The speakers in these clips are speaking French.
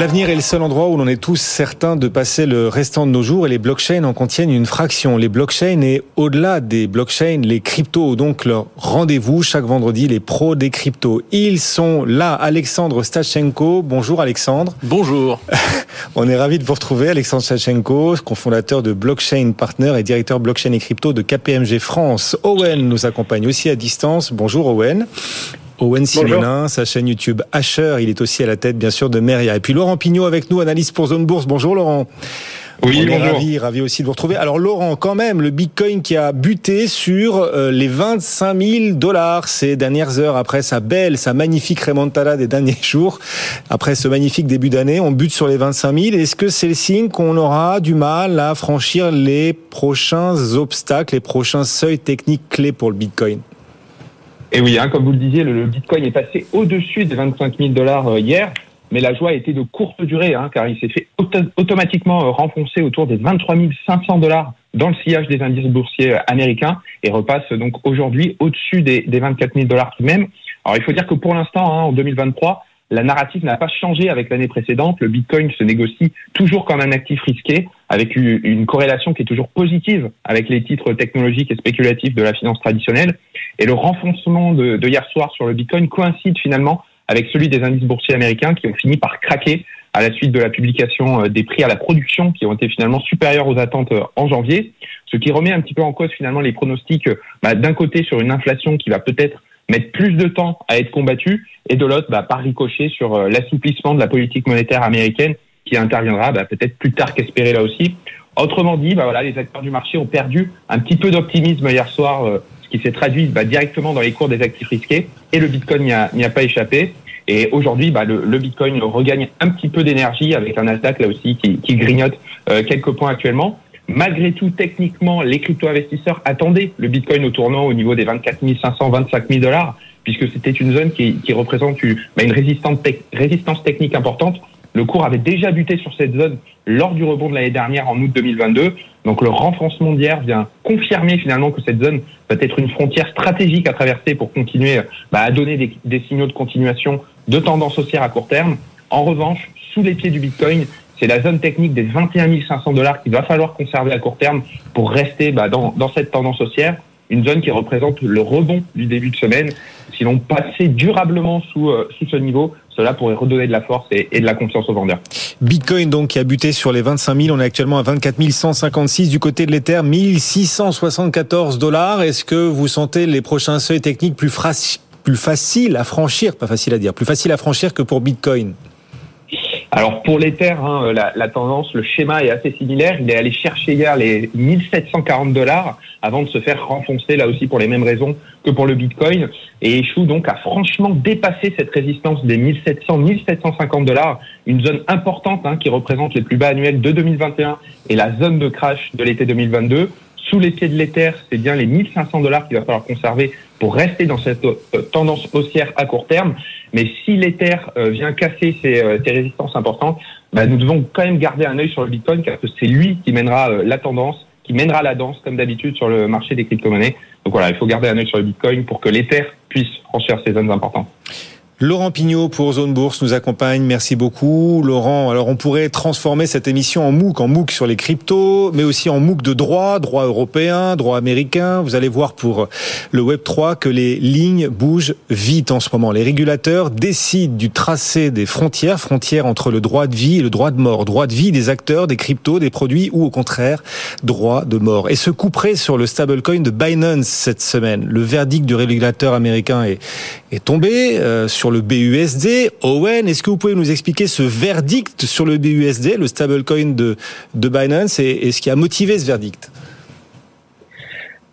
L'avenir est le seul endroit où l'on est tous certains de passer le restant de nos jours et les blockchains en contiennent une fraction. Les blockchains et au-delà des blockchains, les cryptos donc leur rendez-vous chaque vendredi, les pros des cryptos. Ils sont là, Alexandre Stachenko. Bonjour Alexandre. Bonjour. On est ravi de vous retrouver, Alexandre Stachenko, cofondateur de Blockchain Partner et directeur blockchain et crypto de KPMG France. Owen nous accompagne aussi à distance. Bonjour Owen. Owen Simonin, sa chaîne YouTube Asher, il est aussi à la tête bien sûr de Meria. Et puis Laurent Pignot avec nous, analyste pour Zone Bourse. Bonjour Laurent. Oui, On est ravi, ravi aussi de vous retrouver. Alors Laurent, quand même, le Bitcoin qui a buté sur euh, les 25 000 dollars ces dernières heures après sa belle, sa magnifique remontada des derniers jours, après ce magnifique début d'année, on bute sur les 25 000. Est-ce que c'est le signe qu'on aura du mal à franchir les prochains obstacles, les prochains seuils techniques clés pour le Bitcoin? Et oui, hein, comme vous le disiez, le, Bitcoin est passé au-dessus des 25 000 dollars euh, hier, mais la joie a été de courte durée, hein, car il s'est fait automatiquement euh, renfoncer autour des 23 500 dollars dans le sillage des indices boursiers euh, américains et repasse donc aujourd'hui au-dessus des, des 24 000 dollars tout de même. Alors il faut dire que pour l'instant, hein, en 2023, la narrative n'a pas changé avec l'année précédente. Le Bitcoin se négocie toujours comme un actif risqué, avec une corrélation qui est toujours positive avec les titres technologiques et spéculatifs de la finance traditionnelle. Et le renfoncement de, hier soir sur le Bitcoin coïncide finalement avec celui des indices boursiers américains qui ont fini par craquer à la suite de la publication euh, des prix à la production qui ont été finalement supérieurs aux attentes euh, en janvier, ce qui remet un petit peu en cause finalement les pronostics euh, bah, d'un côté sur une inflation qui va peut-être mettre plus de temps à être combattu, et de l'autre, bah, par ricochet sur euh, l'assouplissement de la politique monétaire américaine qui interviendra bah, peut-être plus tard qu'espéré là aussi. Autrement dit, bah, voilà, les acteurs du marché ont perdu un petit peu d'optimisme hier soir, euh, ce qui s'est traduit bah, directement dans les cours des actifs risqués, et le Bitcoin n'y a, pas échappé. Et aujourd'hui, bah, le, le, Bitcoin regagne un petit peu d'énergie avec un Nasdaq là aussi qui, qui grignote euh, quelques points actuellement. Malgré tout, techniquement, les crypto-investisseurs attendaient le Bitcoin au tournant au niveau des 24 500, 25 000 dollars, puisque c'était une zone qui, représente une, bah, résistance, technique importante. Le cours avait déjà buté sur cette zone lors du rebond de l'année dernière en août 2022. Donc le renforcement d'hier vient confirmer finalement que cette zone peut être une frontière stratégique à traverser pour continuer bah, à donner des, des signaux de continuation de tendance haussière à court terme. En revanche, sous les pieds du Bitcoin, c'est la zone technique des 21 500 dollars qu'il va falloir conserver à court terme pour rester bah, dans, cette tendance haussière. Une zone qui représente le rebond du début de semaine. Si l'on passait durablement sous, euh, sous ce niveau, cela pourrait redonner de la force et, de la confiance aux vendeurs. Bitcoin donc qui a buté sur les 25 000, on est actuellement à 24 156 du côté de l'Ether, 1674 dollars. Est-ce que vous sentez les prochains seuils techniques plus, plus faciles à franchir, pas facile à dire, plus facile à franchir que pour Bitcoin? Alors pour l'Ether, hein, la, la, tendance, le schéma est assez similaire. Il est allé chercher hier les 1740 dollars avant de se faire renfoncer là aussi pour les mêmes raisons que pour le Bitcoin. Et échoue donc à franchement dépasser cette résistance des 1700-1750 dollars, une zone importante hein, qui représente les plus bas annuels de 2021 et la zone de crash de l'été 2022 sous les pieds de l'Ether, c'est bien les 1500 dollars qu'il va falloir conserver pour rester dans cette euh, tendance haussière à court terme. Mais si l'Ether euh, vient casser ces, euh, ces résistances importantes, bah, nous devons quand même garder un œil sur le Bitcoin car c'est lui qui mènera la tendance, qui mènera la danse comme d'habitude sur le marché des crypto-monnaies. Donc voilà, il faut garder un œil sur le Bitcoin pour que l'Ether puisse franchir ces zones importantes. Laurent Pignot pour Zone Bourse nous accompagne. Merci beaucoup. Laurent, alors on pourrait transformer cette émission en MOOC, en MOOC sur les cryptos, mais aussi en MOOC de droit, droit européen, droit américain. Vous allez voir pour le Web 3 que les lignes bougent vite en ce moment. Les régulateurs décident du tracé des frontières, frontières entre le droit de vie et le droit de mort. Droit de vie des acteurs, des cryptos, des produits ou au contraire, droit de mort. Et ce couperait sur le stablecoin de Binance cette semaine. Le verdict du régulateur américain est, est tombé euh, sur le BUSD. Owen, est-ce que vous pouvez nous expliquer ce verdict sur le BUSD, le stablecoin de, Binance, et ce qui a motivé ce verdict?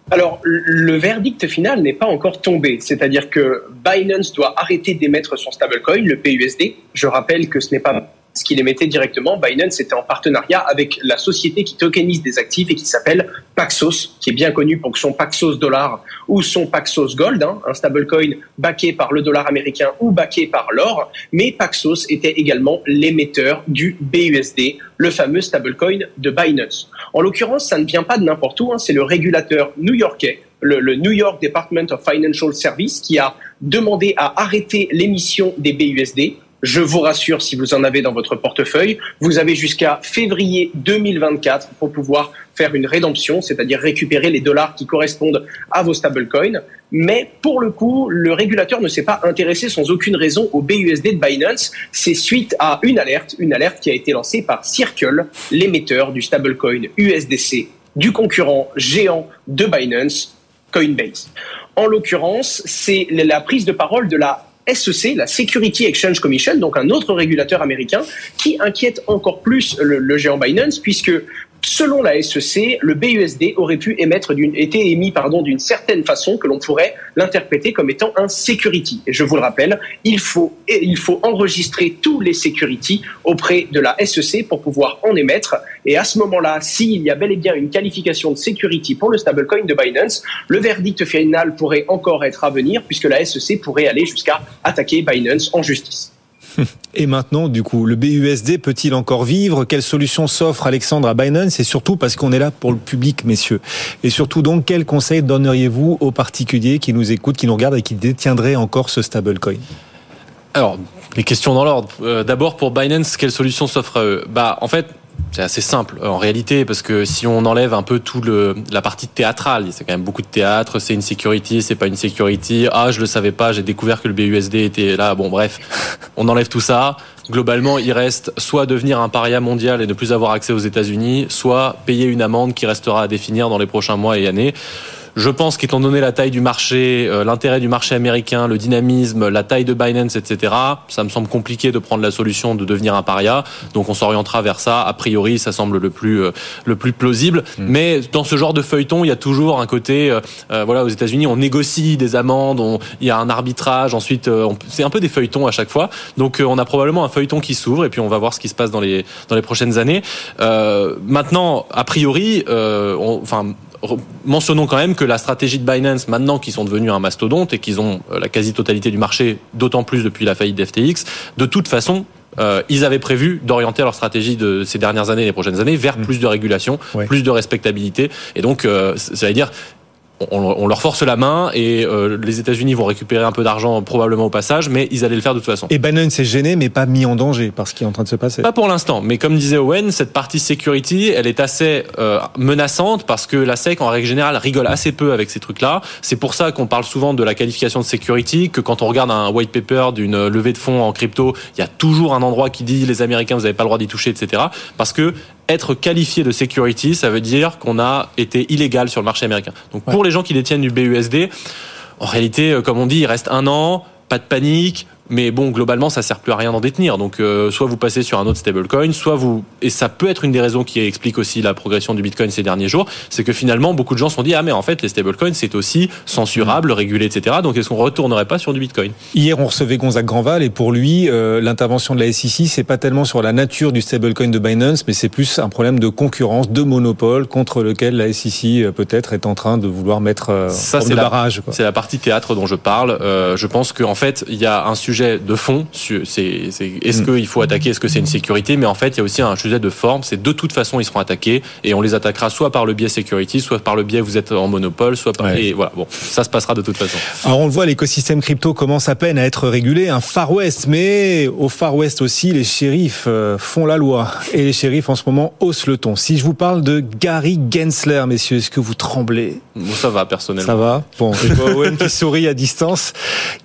Alors, le verdict final n'est pas encore tombé, c'est-à-dire que Binance doit arrêter d'émettre son stablecoin, le BUSD. Je rappelle que ce n'est pas ce qu'il émettait directement. Binance était en partenariat avec la société qui tokenise des actifs et qui s'appelle Paxos, qui est bien connu pour son Paxos dollar ou son Paxos gold, hein, un stablecoin backé par le dollar américain ou backé par l'or. Mais Paxos était également l'émetteur du BUSD, le fameux stablecoin de Binance. En l'occurrence, ça ne vient pas de n'importe où, hein, c'est le régulateur new-yorkais le, New York Department of Financial Service qui a demandé à arrêter l'émission des BUSD. Je vous rassure, si vous en avez dans votre portefeuille, vous avez jusqu'à février 2024 pour pouvoir faire une rédemption, c'est-à-dire récupérer les dollars qui correspondent à vos stablecoins. Mais pour le coup, le régulateur ne s'est pas intéressé sans aucune raison au BUSD de Binance. C'est suite à une alerte, une alerte qui a été lancée par Circle, l'émetteur du stablecoin USDC du concurrent géant de Binance, Coinbase. En l'occurrence, c'est la prise de parole de la SEC, la Security Exchange Commission, donc un autre régulateur américain, qui inquiète encore plus le, géant Binance, puisque Selon la SEC, le BUSD aurait pu émettre d'une, été émis pardon, d'une certaine façon que l'on pourrait l'interpréter comme étant un security. Et je vous le rappelle, il faut, il faut enregistrer tous les securities auprès de la SEC pour pouvoir en émettre. Et à ce moment-là, s'il y a bel et bien une qualification de security pour le stablecoin de Binance, le verdict final pourrait encore être à venir puisque la SEC pourrait aller jusqu'à attaquer Binance en justice. Et maintenant, du coup, le BUSD peut-il encore vivre? Quelle solution s'offre Alexandre à Binance Et surtout, parce qu'on est là pour le public, messieurs. Et surtout, donc, quel conseil donneriez-vous aux particuliers qui nous écoutent, qui nous regardent et qui détiendraient encore ce stablecoin? Alors, les questions dans l'ordre. Euh, d'abord, pour Binance, quelle solution s'offre à eux? Bah, en fait, c'est assez simple en réalité parce que si on enlève un peu tout le la partie théâtrale, c'est quand même beaucoup de théâtre, c'est une security, c'est pas une security. Ah, je le savais pas, j'ai découvert que le BUSD était là. Bon, bref, on enlève tout ça. Globalement, il reste soit devenir un paria mondial et ne plus avoir accès aux États-Unis, soit payer une amende qui restera à définir dans les prochains mois et années. Je pense qu'étant donné la taille du marché, euh, l'intérêt du marché américain, le dynamisme, la taille de Binance, etc., ça me semble compliqué de prendre la solution de devenir un paria. Donc on s'orientera vers ça. A priori, ça semble le plus euh, le plus plausible. Mm. Mais dans ce genre de feuilleton, il y a toujours un côté, euh, voilà, aux États-Unis, on négocie des amendes, il y a un arbitrage. Ensuite, c'est un peu des feuilletons à chaque fois. Donc on a probablement un feuilleton qui s'ouvre et puis on va voir ce qui se passe dans les dans les prochaines années. maintenant, a priori, enfin mentionnons quand même que la stratégie de Binance, maintenant qu'ils sont devenus un mastodonte et qu'ils ont euh, la quasi-totalité du marché, d'autant plus depuis la faillite d'FTX, de toute façon, euh, ils avaient prévu d'orienter leur stratégie de ces dernières années, les prochaines années, vers mmh. plus de régulation, plus de respectabilité. Et donc, euh, ça veut dire on, leur force la main et euh, les États-Unis vont récupérer un peu d'argent probablement au passage, mais ils allaient le faire de toute façon. Et Bannon s'est gêné, mais pas mis en danger par ce qui est en train de se passer. Pas pour l'instant, mais comme disait Owen, cette partie security, elle est assez euh, menaçante parce que la SEC, en règle générale, rigole assez peu avec ces trucs-là. C'est pour ça qu'on parle souvent de la qualification de security, que quand on regarde un white paper d'une levée de fonds en crypto, il y a toujours un endroit qui dit les Américains, vous n'avez pas le droit d'y toucher, etc. Parce que être qualifié de security, ça veut dire qu'on a été illégal sur le marché américain. Donc pour les gens qui détiennent du BUSD, en réalité, euh, comme on dit, il reste un an, pas de panique, mais bon, globalement, ça sert plus à rien d'en détenir. Donc, euh, soit vous passez sur un autre stablecoin, soit vous et ça peut être une des raisons qui explique aussi la progression du Bitcoin ces derniers jours, c'est que finalement, beaucoup de gens se sont dit ah mais en fait, les stablecoins c'est aussi censurable, régulé, etc. Donc, est-ce qu'on retournerait pas sur du Bitcoin? Hier, on recevait Gonzague Granval et pour lui, euh, l'intervention de la SEC, c'est pas tellement sur la nature du stablecoin de Binance, mais c'est plus un problème de concurrence, de monopole contre lequel la SEC euh, peut-être est en train de vouloir mettre ça, c'est barrage. C'est la partie théâtre dont je parle. je pense qu'en fait, il y a un sujet de fond. C'est, est-ce mm. qu'il faut attaquer Est-ce que c'est une sécurité Mais en fait, il y a aussi un sujet de forme. C'est de toute façon, ils seront attaqués et on les attaquera soit par le biais security, soit par le biais vous êtes en monopole, soit par. Et voilà, bon, ça se passera de toute façon. Alors on le voit, l'écosystème crypto commence à peine à être régulé. Un Far West, mais au Far West aussi, les shérifs euh, font la loi et les shérifs en ce moment haussent le ton. Si je vous parle de Gary Gensler, messieurs, est-ce que vous tremblez? Ça va personnellement. Ça va? Bon, je vois Owen qui sourit à distance.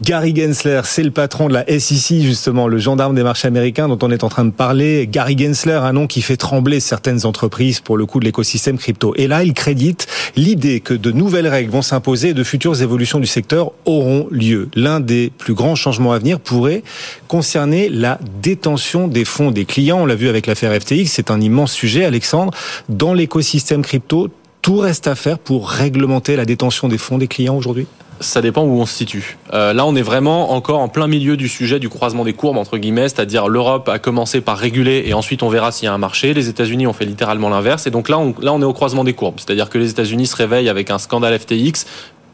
Gary Gensler, c'est le patron de la SEC, justement, le gendarme des marchés américains dont on est en train de parler, Gary Gensler, un nom qui fait trembler certaines entreprises pour le coup de l'écosystème crypto. Et là, il crédite l'idée que de nouvelles règles vont s'imposer et de futures évolutions du secteur auront lieu. L'un des plus grands changements à venir pourrait concerner la détention des fonds des clients. On l'a vu avec l'affaire FTX, c'est un immense sujet, Alexandre. Dans l'écosystème crypto, tout reste à faire pour réglementer la détention des fonds des clients aujourd'hui? Ça dépend où on se situe. Euh, là, on est vraiment encore en plein milieu du sujet du croisement des courbes, entre guillemets, c'est-à-dire l'Europe a commencé par réguler et ensuite on verra s'il y a un marché. Les États-Unis ont fait littéralement l'inverse. Et donc là on, là, on est au croisement des courbes. C'est-à-dire que les États-Unis se réveillent avec un scandale FTX,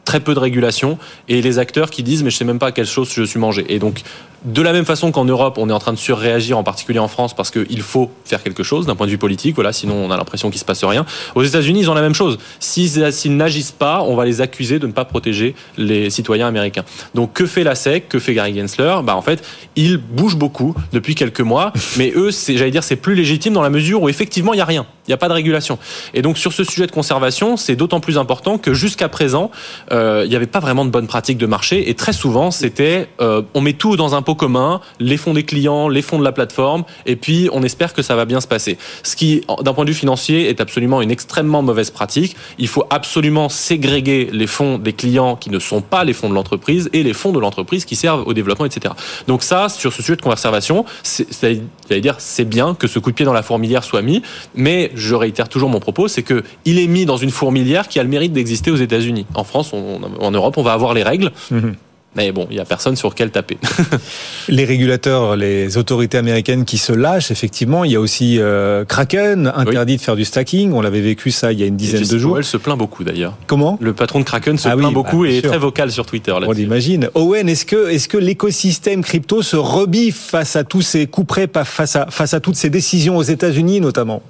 très peu de régulation, et les acteurs qui disent mais je sais même pas à quelle chose je suis mangé. Et donc De la même façon qu'en Europe, on est en train de surréagir, en particulier en France, parce qu'il faut faire quelque chose d'un point de vue politique. Voilà, sinon on a l'impression qu'il se passe rien. Aux États-Unis, ils ont la même chose. S'ils n'agissent pas, on va les accuser de ne pas protéger les citoyens américains. Donc que fait la SEC Que fait Gary Gensler? Bah en fait, il bouge beaucoup depuis quelques mois, mais eux, j'allais dire, c'est plus légitime dans la mesure où effectivement il y a rien, il n'y a pas de régulation. Et donc sur ce sujet de conservation, c'est d'autant plus important que jusqu'à présent, euh, il n'y avait pas vraiment de bonnes pratiques de marché et très souvent c'était euh, on met tout dans un pot commun, les fonds des clients, les fonds de la plateforme, et puis on espère que ça va bien se passer. Ce qui, d'un point de vue financier, est absolument une extrêmement mauvaise pratique. Il faut absolument ségréguer les fonds des clients qui ne sont pas les fonds de l'entreprise et les fonds de l'entreprise qui servent au développement, etc. Donc ça, sur ce sujet de conservation, c'est dire c'est bien que ce coup de pied dans la fourmilière soit mis, mais je réitère toujours mon propos, c'est que il est mis dans une fourmilière qui a le mérite d'exister aux États-Unis. En France, en Europe, on va avoir les règles. Mhm. Mais bon, il n'y a personne sur quel taper. les régulateurs, les autorités américaines qui se lâchent, effectivement. Il y a aussi euh, Kraken, interdit de faire du stacking. On l'avait vécu ça il y a une dizaine de jours. Elle se plaint beaucoup d'ailleurs. Comment? Le patron de Kraken se ah plaint beaucoup bah, et est très vocal sur Twitter. On l'imagine. Owen, est-ce que, est-ce que l'écosystème crypto se rebiffe face à tous ces coups près, face à, face à toutes ces décisions aux États-Unis notamment?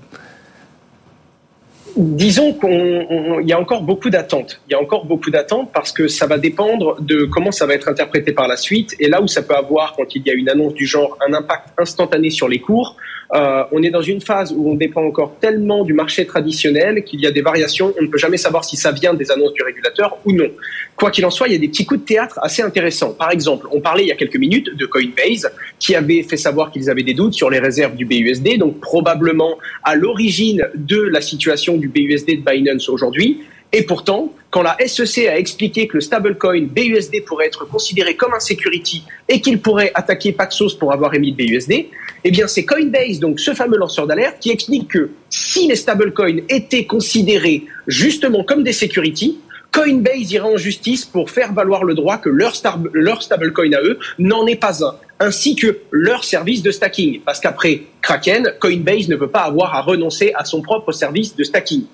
Disons qu'il y a encore beaucoup d'attentes. Il y a encore beaucoup d'attentes parce que ça va dépendre de comment ça va être interprété par la suite. Et là où ça peut avoir, quand il y a une annonce du genre, un impact instantané sur les cours, euh, on est dans une phase où on dépend encore tellement du marché traditionnel qu'il y a des variations. On ne peut jamais savoir si ça vient des annonces du régulateur ou non. Quoi qu'il en soit, il y a des petits coups de théâtre assez intéressants. Par exemple, on parlait il y a quelques minutes de Coinbase qui avait fait savoir qu'ils avaient des doutes sur les réserves du BUSD, donc probablement à l'origine de la situation du BUSD de Binance aujourd'hui. Et pourtant, quand la SEC a expliqué que le stablecoin BUSD pourrait être considéré comme un security et qu'il pourrait attaquer Paxos pour avoir émis le BUSD, eh bien c'est Coinbase, donc ce fameux lanceur d'alerte, qui explique que si les stablecoins étaient considérés justement comme des securities, Coinbase ira en justice pour faire valoir le droit que leur, leur stablecoin à eux n'en est pas un, ainsi que leur service de stacking. Parce qu'après Kraken, Coinbase ne peut pas avoir à renoncer à son propre service de stacking.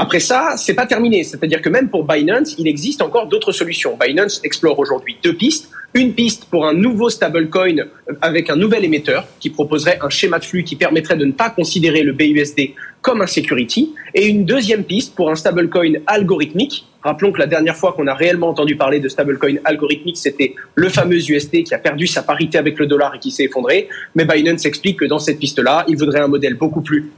Après ça, c'est pas terminé. C'est-à-dire que même pour Binance, il existe encore d'autres solutions. Binance explore aujourd'hui deux pistes. Une piste pour un nouveau stablecoin avec un nouvel émetteur qui proposerait un schéma de flux qui permettrait de ne pas considérer le BUSD comme un security. Et une deuxième piste pour un stablecoin algorithmique. Rappelons que la dernière fois qu'on a réellement entendu parler de stablecoin algorithmique, c'était le fameux USD qui a perdu sa parité avec le dollar et qui s'est effondré. Mais Binance explique que dans cette piste-là, il voudrait un modèle beaucoup plus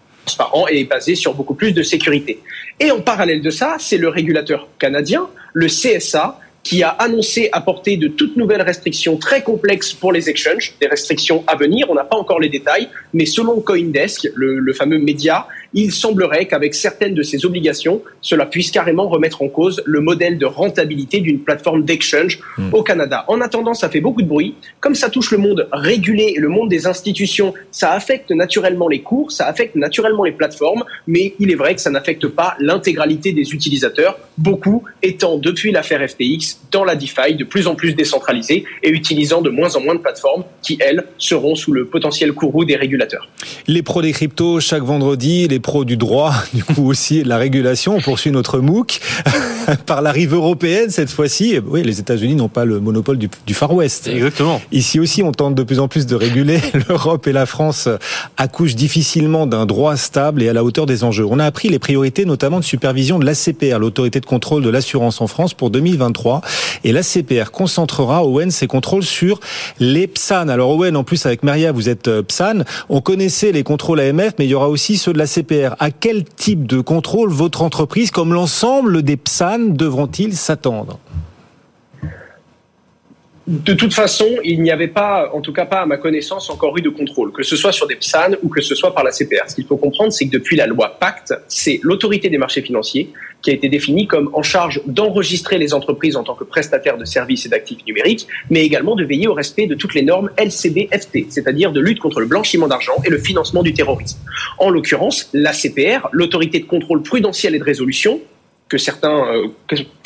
et basé sur beaucoup plus de sécurité. Et en parallèle de ça, c'est le régulateur canadien, le CSA, qui a annoncé apporter de toutes nouvelles restrictions très complexes pour les exchanges, des restrictions à venir. On n'a pas encore les détails, mais selon CoinDesk, le fameux média, il semblerait qu'avec certaines de ces obligations, cela puisse carrément remettre en cause le modèle de rentabilité d'une plateforme d'exchange hmm. au Canada. En attendant, ça fait beaucoup de bruit. Comme ça touche le monde régulé et le monde des institutions, ça affecte naturellement les cours, ça affecte naturellement les plateformes, mais il est vrai que ça n'affecte pas l'intégralité des utilisateurs, beaucoup étant depuis l'affaire FTX dans la DeFi de plus en plus décentralisée et utilisant de moins en moins de plateformes qui, elles, seront sous le potentiel courroux des régulateurs. Les pros des cryptos, chaque vendredi, les pros du droit, du coup aussi de la régulation. On poursuit notre MOOC par la rive européenne cette fois-ci. Oui, les États-Unis n'ont pas le monopole du, Far West. Exactement. Ici aussi, on tente de plus en plus de réguler. L'Europe et la France accouchent difficilement d'un droit stable et à la hauteur des enjeux. On a appris les priorités notamment de supervision de l'ACPR, l'autorité de contrôle de l'assurance en France pour 2023. Et l'ACPR concentrera, Owen, ses contrôles sur les PSAN. Alors Owen, en plus avec Maria, vous êtes euh, PSAN. On connaissait les contrôles AMF, mais il y aura aussi ceux de l'ACPR à quel type de contrôle votre entreprise, comme l'ensemble des PSAN, devront-ils s'attendre? De toute façon, il n'y avait pas, en tout cas pas à ma connaissance, encore eu de contrôle, que ce soit sur des PSAN ou que ce soit par la CPR. Ce qu'il faut comprendre, c'est que depuis la loi Pacte, c'est l'autorité des marchés financiers qui a été définie comme en charge d'enregistrer les entreprises en tant que prestataires de services et d'actifs numériques, mais également de veiller au respect de toutes les normes LCB-FT, c'est-à-dire de lutte contre le blanchiment d'argent et le financement du terrorisme. En l'occurrence, la CPR, l'autorité de contrôle prudentiel et de résolution, que certains, euh,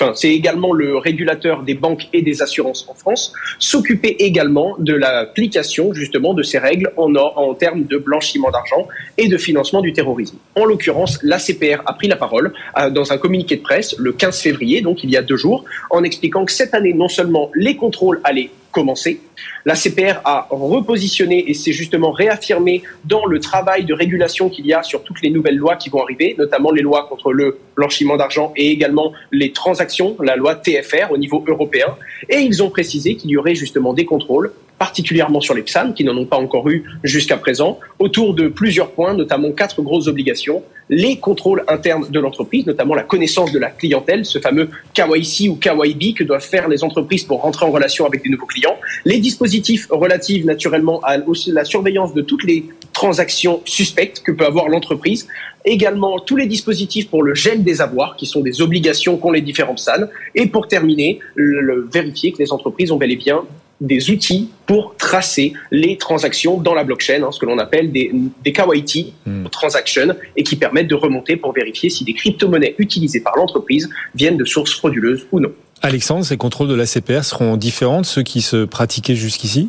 enfin, c'est également le régulateur des banques et des assurances en France, s'occuper également de l'application justement de ces règles en, en termes de blanchiment d'argent et de financement du terrorisme. En l'occurrence, l'ACPR a pris la parole euh, dans un communiqué de presse le 15 février, donc il y a deux jours, en expliquant que cette année, non seulement les contrôles allaient commencé. La CPR a repositionné et s'est justement réaffirmé dans le travail de régulation qu'il y a sur toutes les nouvelles lois qui vont arriver, notamment les lois contre le blanchiment d'argent et également les transactions, la loi TFR au niveau européen. Et ils ont précisé qu'il y aurait justement des contrôles particulièrement sur les PSAN, qui n'en ont pas encore eu jusqu'à présent, autour de plusieurs points, notamment quatre grosses obligations. Les contrôles internes de l'entreprise, notamment la connaissance de la clientèle, ce fameux KYC ou KYB que doivent faire les entreprises pour rentrer en relation avec des nouveaux clients. Les dispositifs relatifs naturellement à la surveillance de toutes les transactions suspectes que peut avoir l'entreprise. Également tous les dispositifs pour le gel des avoirs, qui sont des obligations qu'ont les différents PSAN. Et pour terminer, le, vérifier que les entreprises ont bel et bien des outils pour tracer les transactions dans la blockchain, hein, ce que l'on appelle des, des KYT, hmm. transactions, et qui permettent de remonter pour vérifier si des crypto-monnaies utilisées par l'entreprise viennent de sources frauduleuses ou non. Alexandre, ces contrôles de la CPR seront différents de ceux qui se pratiquaient jusqu'ici?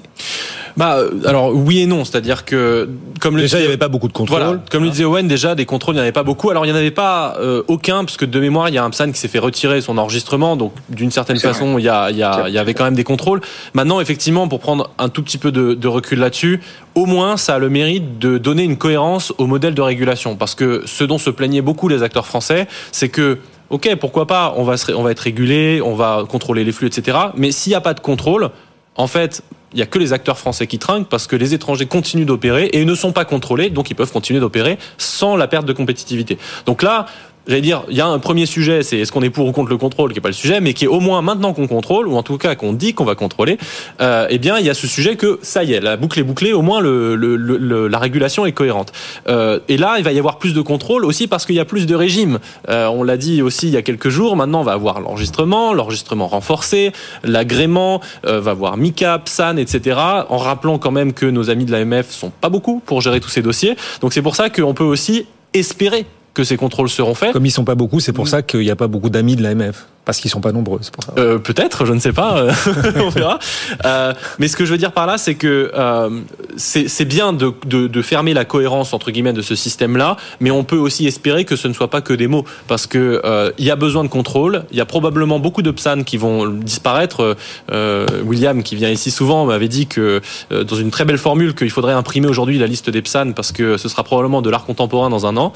Bah, euh, alors oui et non, c'est-à-dire que comme le déjà il n'y avait pas beaucoup de contrôles. Voilà, comme le disait Owen, déjà des contrôles il n'y en avait pas beaucoup. Alors il n'y en avait pas euh, aucun parce que de mémoire il y a un PSAN qui s'est fait retirer son enregistrement, donc d'une certaine façon il y, a, il, y a, il y avait quand même des contrôles. Maintenant effectivement pour prendre un tout petit peu de, de recul là-dessus, au moins ça a le mérite de donner une cohérence au modèle de régulation parce que ce dont se plaignaient beaucoup les acteurs français, c'est que ok, pourquoi pas, on va, être régulé, on va contrôler les flux, etc. Mais s'il n'y a pas de contrôle, en fait, il n'y a que les acteurs français qui trinquent parce que les étrangers continuent d'opérer et ne sont pas contrôlés, donc ils peuvent continuer d'opérer sans la perte de compétitivité. Donc là, j'allais dire, il y a un premier sujet, c'est est-ce qu'on est pour ou contre le contrôle, qui est pas le sujet, mais qui est au moins maintenant qu'on contrôle, ou en tout cas qu'on dit qu'on va contrôler, euh, eh bien, il y a ce sujet que ça y est, la boucle est bouclée, au moins le, le, le, la régulation est cohérente. Euh, et là, il va y avoir plus de contrôle aussi parce qu'il y a plus de régimes. Euh, on l'a dit aussi il y a quelques jours. Maintenant, on va avoir l'enregistrement, l'enregistrement renforcé, l'agrément, euh, va avoir MICA, PSAN, etc. En rappelant quand même que nos amis de l'AMF sont pas beaucoup pour gérer tous ces dossiers. Donc c'est pour ça qu'on peut aussi espérer que ces contrôles seront faits. Comme ils sont pas beaucoup, c'est pour mm. ça qu'il n'y a pas beaucoup d'amis de l'AMF. Parce qu'ils sont pas nombreux, c'est pour ça. Euh, Peut-être, je ne sais pas, euh, on verra. Euh, mais ce que je veux dire par là, c'est que euh, c'est bien de, de, de, fermer la cohérence entre guillemets de ce système-là, mais on peut aussi espérer que ce ne soit pas que des mots, parce que euh, il y a besoin de contrôle. Il y a probablement beaucoup de PSAN qui vont disparaître. Euh, William, qui vient ici souvent, m'avait dit que dans une très belle formule qu'il faudrait imprimer aujourd'hui la liste des PSAN parce que ce sera probablement de l'art contemporain dans un an.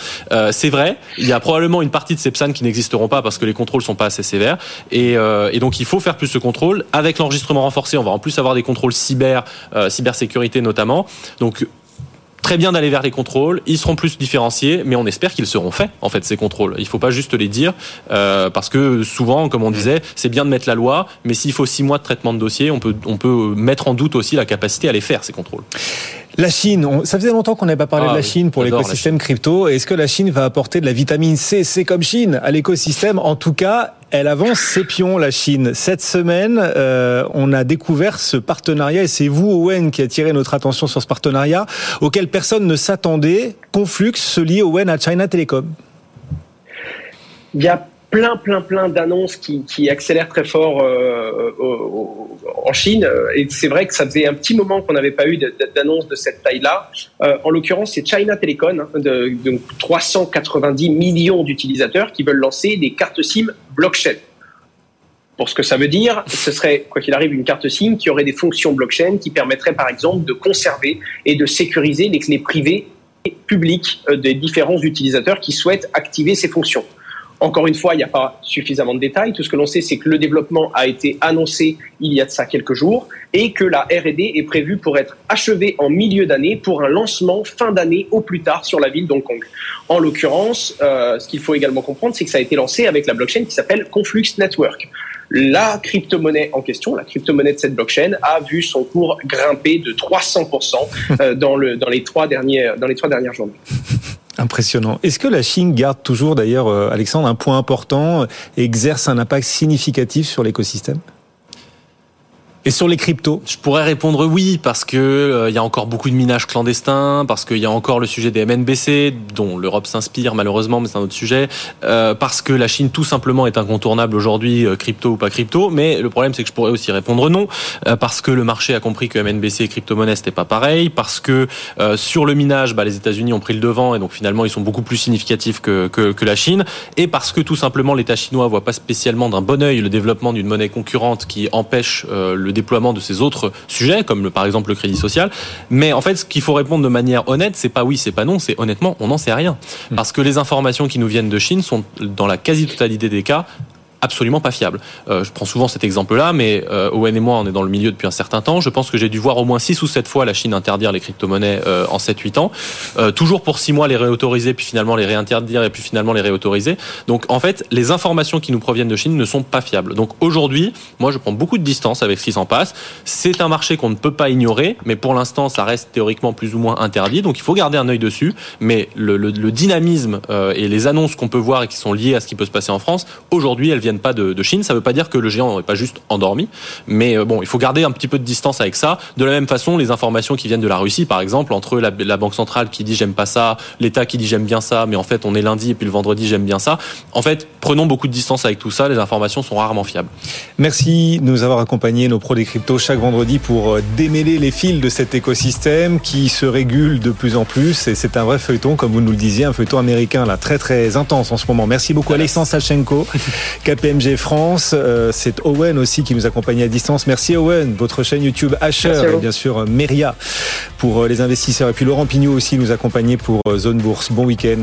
c'est vrai, il y a probablement une partie de ces PSAN qui n'existeront pas parce que les contrôles sont pas assez sévères euh, et, donc il faut faire plus de contrôles. Avec l'enregistrement renforcé, on va en plus avoir des contrôles cyber, euh, cybersécurité notamment. Donc très bien d'aller vers les contrôles. Ils seront plus différenciés, mais on espère qu'ils seront faits, en fait, ces contrôles. Il ne faut pas juste les dire, euh, parce que souvent, comme on disait, c'est bien de mettre la loi, mais s'il faut six mois de traitement de dossier, on peut, on peut mettre en doute aussi la capacité à les faire, ces contrôles. La Chine, ça faisait longtemps qu'on n'avait pas parlé de ah la Chine pour l'écosystème crypto. Est-ce que la Chine va apporter de la vitamine C, C comme Chine, à l'écosystème En tout cas, elle avance ses pions, la Chine. Cette semaine, euh, on a découvert ce partenariat, et c'est vous, Owen, qui a tiré notre attention sur ce partenariat, auquel personne ne s'attendait. Conflux se lie, Owen, à China Telecom. Plein, plein, plein d'annonces qui, qui, accélèrent très fort euh, en Chine. Et c'est vrai que ça faisait un petit moment qu'on n'avait pas eu d'annonce de cette taille-là. Euh, en l'occurrence, c'est China Telecom, hein, de, de 390 millions d'utilisateurs qui veulent lancer des cartes SIM blockchain. Pour ce que ça veut dire, ce serait, quoi qu'il arrive, une carte SIM qui aurait des fonctions blockchain qui permettraient, par exemple, de conserver et de sécuriser les clés privées et publiques euh, des différents utilisateurs qui souhaitent activer ces fonctions. Encore une fois, il n'y a pas suffisamment de détails. Tout ce que l'on sait, c'est que le développement a été annoncé il y a de ça quelques jours et que la R&D est prévue pour être achevée en milieu d'année pour un lancement fin d'année au plus tard sur la ville d'Hong Kong. En l'occurrence, euh, ce qu'il faut également comprendre, c'est que ça a été lancé avec la blockchain qui s'appelle Conflux Network. La crypto-monnaie en question, la crypto-monnaie de cette blockchain, a vu son cours grimper de 300% euh, dans, le, dans, les trois derniers, dans les trois dernières journées. Impressionnant. Est-ce que la Chine garde toujours, d'ailleurs, euh, Alexandre, un point important, exerce un impact significatif sur l'écosystème? Et sur les cryptos Je pourrais répondre oui parce que euh, il y a encore beaucoup de minage clandestin, parce qu'il y a encore le sujet des MNBC dont l'Europe s'inspire malheureusement, mais c'est un autre sujet. Euh, parce que la Chine tout simplement est incontournable aujourd'hui, euh, crypto ou pas crypto. Mais le problème c'est que je pourrais aussi répondre non euh, parce que le marché a compris que MNBC et crypto-monnaie c'était pas pareil, parce que euh, sur le minage, bah, les États-Unis ont pris le devant et donc finalement ils sont beaucoup plus significatifs que, que, que la Chine, et parce que tout simplement l'État chinois voit pas spécialement d'un bon œil le développement d'une monnaie concurrente qui empêche le le déploiement de ces autres sujets, comme le, par exemple le crédit social. Mais en fait, ce qu'il faut répondre de manière honnête, c'est pas oui, c'est pas non, c'est honnêtement, on n'en sait rien. Hmm. Parce que les informations qui nous viennent de Chine sont, dans la quasi-totalité des cas, absolument pas fiable. Euh, je prends souvent cet exemple-là, mais euh, Owen et moi, on est dans le milieu depuis un certain temps. Je pense que j'ai dû voir au moins 6 ou 7 fois la Chine interdire les crypto-monnaies euh, en 7-8 ans. Euh, toujours pour 6 mois les réautoriser, puis finalement les réinterdire, et puis finalement les réautoriser. Donc en fait, les informations qui nous proviennent de Chine ne sont pas fiables. Donc aujourd'hui, moi je prends beaucoup de distance avec ce qui s'en passe. C'est un marché qu'on ne peut pas ignorer, mais pour l'instant, ça reste théoriquement plus ou moins interdit. Donc il faut garder un œil dessus. Mais le, le, le dynamisme euh, et les annonces qu'on peut voir et qui sont liées à ce qui peut se passer en France, aujourd'hui, elles viennent pas de, de Chine. Ça ne veut pas dire que le géant n'est pas juste endormi, mais euh, bon, il faut garder un petit peu de distance avec ça. De la même façon, les informations qui viennent de la Russie, par exemple, entre la, la banque centrale qui dit j'aime pas ça, l'État qui dit j'aime bien ça, mais en fait on est lundi et puis le vendredi j'aime bien ça. En fait, prenons beaucoup de distance avec tout ça. Les informations sont rarement fiables. Merci de nous avoir accompagnés, nos pros des cryptos, chaque vendredi pour euh, démêler les fils de cet écosystème qui se régule de plus en plus. Et c'est un vrai feuilleton, comme vous nous le disiez, un feuilleton américain là très très intense en ce moment. Merci beaucoup Alexandre Sachenko, KPMG France. Euh, c'est Owen aussi qui nous accompagne à distance. Merci Owen, votre chaîne YouTube Asher et bien sûr Meria pour euh, les investisseurs. Et puis Laurent Pignot aussi nous accompagner pour Zone Bourse. Bon week-end.